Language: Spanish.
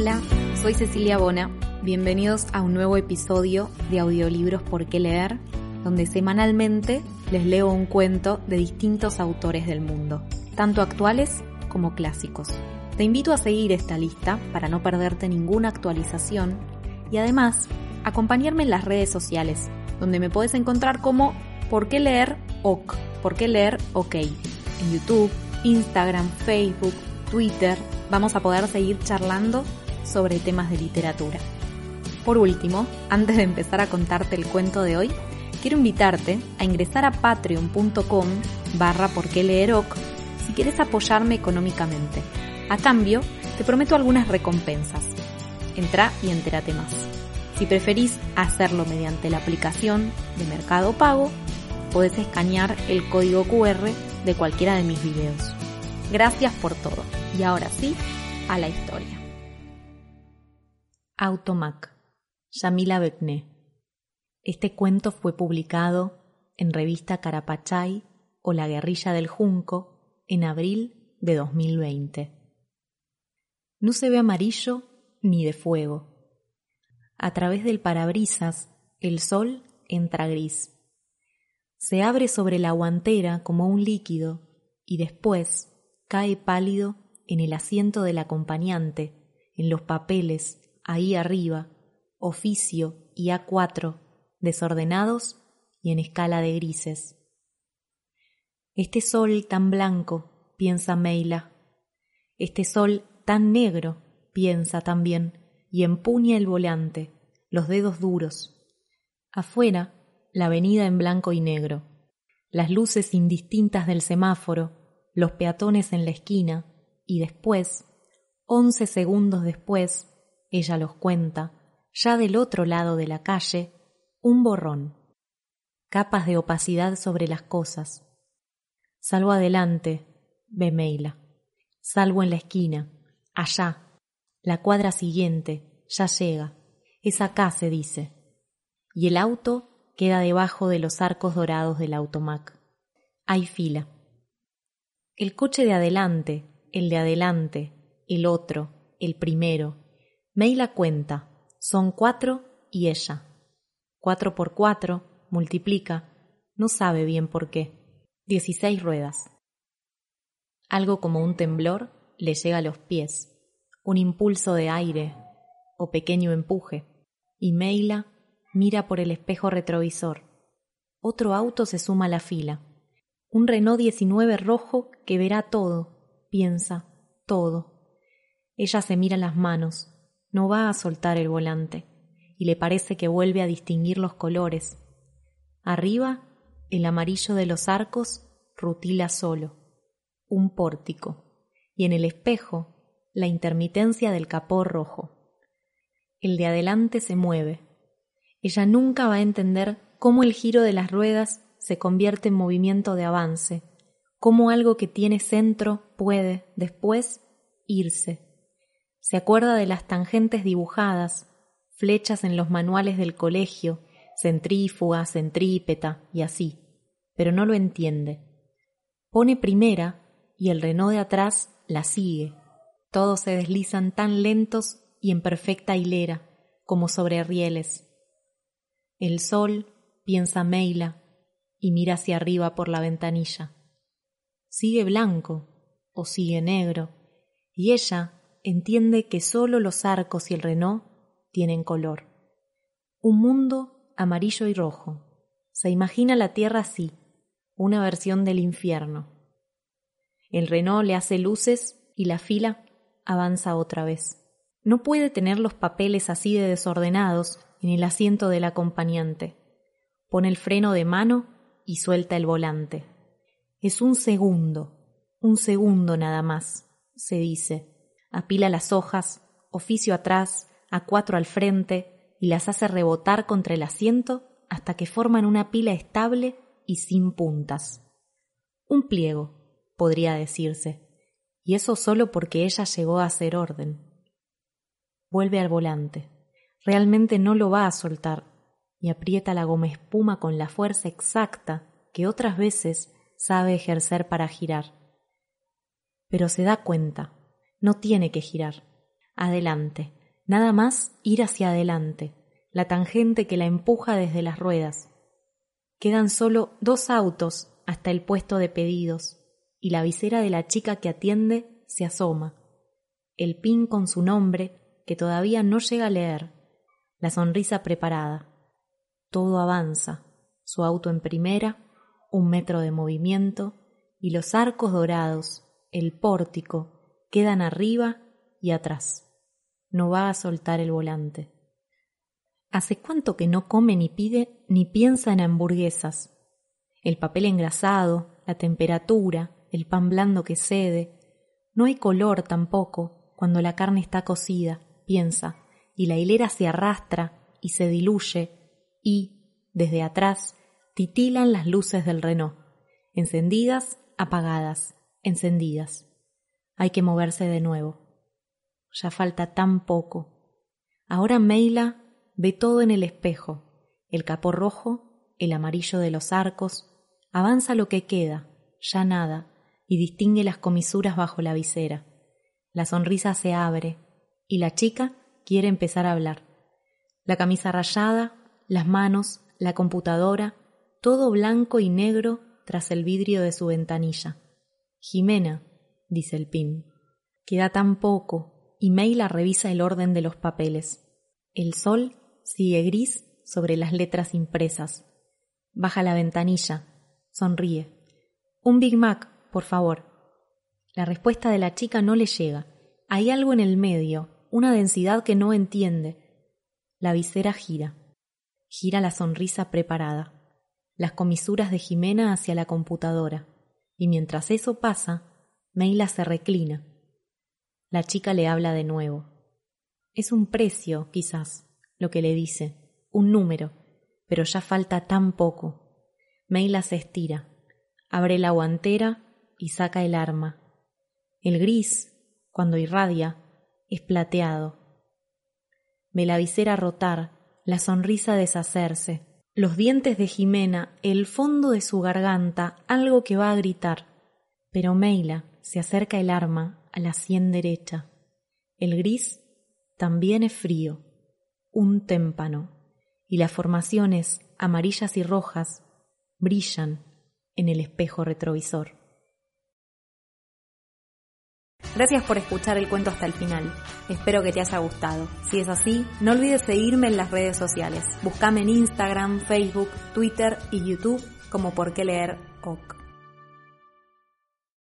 Hola, soy Cecilia Bona. Bienvenidos a un nuevo episodio de Audiolibros por qué leer, donde semanalmente les leo un cuento de distintos autores del mundo, tanto actuales como clásicos. Te invito a seguir esta lista para no perderte ninguna actualización y además acompañarme en las redes sociales, donde me puedes encontrar como ¿Por qué leer OK? ¿Por qué leer OK? En YouTube, Instagram, Facebook, Twitter, vamos a poder seguir charlando sobre temas de literatura. Por último, antes de empezar a contarte el cuento de hoy, quiero invitarte a ingresar a patreon.com barra si quieres apoyarme económicamente. A cambio, te prometo algunas recompensas. Entra y entérate más. Si preferís hacerlo mediante la aplicación de Mercado Pago, podés escanear el código QR de cualquiera de mis videos. Gracias por todo. Y ahora sí, a la historia. Automac, Yamila Bekne. Este cuento fue publicado en revista Carapachay o La Guerrilla del Junco en abril de 2020. No se ve amarillo ni de fuego. A través del parabrisas, el sol entra gris. Se abre sobre la guantera como un líquido y después cae pálido en el asiento del acompañante, en los papeles, ahí arriba, oficio y A4, desordenados y en escala de grises. Este sol tan blanco, piensa Meila. Este sol tan negro, piensa también, y empuña el volante, los dedos duros. Afuera, la avenida en blanco y negro, las luces indistintas del semáforo, los peatones en la esquina, y después, once segundos después, ella los cuenta, ya del otro lado de la calle, un borrón. Capas de opacidad sobre las cosas. Salvo adelante, ve Meila. Salvo en la esquina, allá, la cuadra siguiente, ya llega. Es acá, se dice. Y el auto queda debajo de los arcos dorados del automac. Hay fila. El coche de adelante, el de adelante, el otro, el primero. Meila cuenta. Son cuatro y ella. Cuatro por cuatro, multiplica. No sabe bien por qué. Dieciséis ruedas. Algo como un temblor le llega a los pies un impulso de aire o pequeño empuje, y Meila mira por el espejo retrovisor. Otro auto se suma a la fila. Un Renault 19 rojo que verá todo, piensa, todo. Ella se mira las manos, no va a soltar el volante, y le parece que vuelve a distinguir los colores. Arriba, el amarillo de los arcos rutila solo, un pórtico, y en el espejo la intermitencia del capó rojo. El de adelante se mueve. Ella nunca va a entender cómo el giro de las ruedas se convierte en movimiento de avance, cómo algo que tiene centro puede, después, irse. Se acuerda de las tangentes dibujadas, flechas en los manuales del colegio, centrífuga, centrípeta y así, pero no lo entiende. Pone primera y el Renault de atrás la sigue, todos se deslizan tan lentos y en perfecta hilera, como sobre rieles. El sol, piensa Meila, y mira hacia arriba por la ventanilla. Sigue blanco o sigue negro, y ella entiende que solo los arcos y el Renault tienen color. Un mundo amarillo y rojo. Se imagina la tierra así, una versión del infierno. El Renault le hace luces y la fila avanza otra vez. No puede tener los papeles así de desordenados en el asiento del acompañante. Pone el freno de mano y suelta el volante. Es un segundo, un segundo nada más, se dice. Apila las hojas, oficio atrás, a cuatro al frente, y las hace rebotar contra el asiento hasta que forman una pila estable y sin puntas. Un pliego, podría decirse y eso solo porque ella llegó a hacer orden. Vuelve al volante. Realmente no lo va a soltar y aprieta la goma espuma con la fuerza exacta que otras veces sabe ejercer para girar. Pero se da cuenta, no tiene que girar. Adelante. Nada más ir hacia adelante. La tangente que la empuja desde las ruedas. Quedan solo dos autos hasta el puesto de pedidos y la visera de la chica que atiende se asoma. El pin con su nombre, que todavía no llega a leer. La sonrisa preparada. Todo avanza. Su auto en primera, un metro de movimiento, y los arcos dorados, el pórtico, quedan arriba y atrás. No va a soltar el volante. ¿Hace cuánto que no come ni pide ni piensa en hamburguesas? El papel engrasado, la temperatura, el pan blando que cede. No hay color tampoco cuando la carne está cocida, piensa, y la hilera se arrastra y se diluye y, desde atrás, titilan las luces del Renault, encendidas, apagadas, encendidas. Hay que moverse de nuevo. Ya falta tan poco. Ahora Meila ve todo en el espejo, el capó rojo, el amarillo de los arcos, avanza lo que queda, ya nada, y distingue las comisuras bajo la visera. La sonrisa se abre y la chica quiere empezar a hablar. La camisa rayada, las manos, la computadora, todo blanco y negro tras el vidrio de su ventanilla. Jimena, dice el pin. Queda tan poco, y Meila revisa el orden de los papeles. El sol sigue gris sobre las letras impresas. Baja la ventanilla, sonríe. Un Big Mac, por favor. La respuesta de la chica no le llega. Hay algo en el medio, una densidad que no entiende. La visera gira. Gira la sonrisa preparada. Las comisuras de Jimena hacia la computadora. Y mientras eso pasa, Meila se reclina. La chica le habla de nuevo. Es un precio, quizás, lo que le dice, un número, pero ya falta tan poco. Meila se estira, abre la guantera y saca el arma. El gris, cuando irradia, es plateado. Ve la visera rotar, la sonrisa deshacerse, los dientes de Jimena, el fondo de su garganta, algo que va a gritar. Pero Meila se acerca el arma a la sien derecha. El gris también es frío, un témpano, y las formaciones amarillas y rojas brillan en el espejo retrovisor. Gracias por escuchar el cuento hasta el final. Espero que te haya gustado. Si es así, no olvides seguirme en las redes sociales. Búscame en Instagram, Facebook, Twitter y YouTube como por qué leer OK.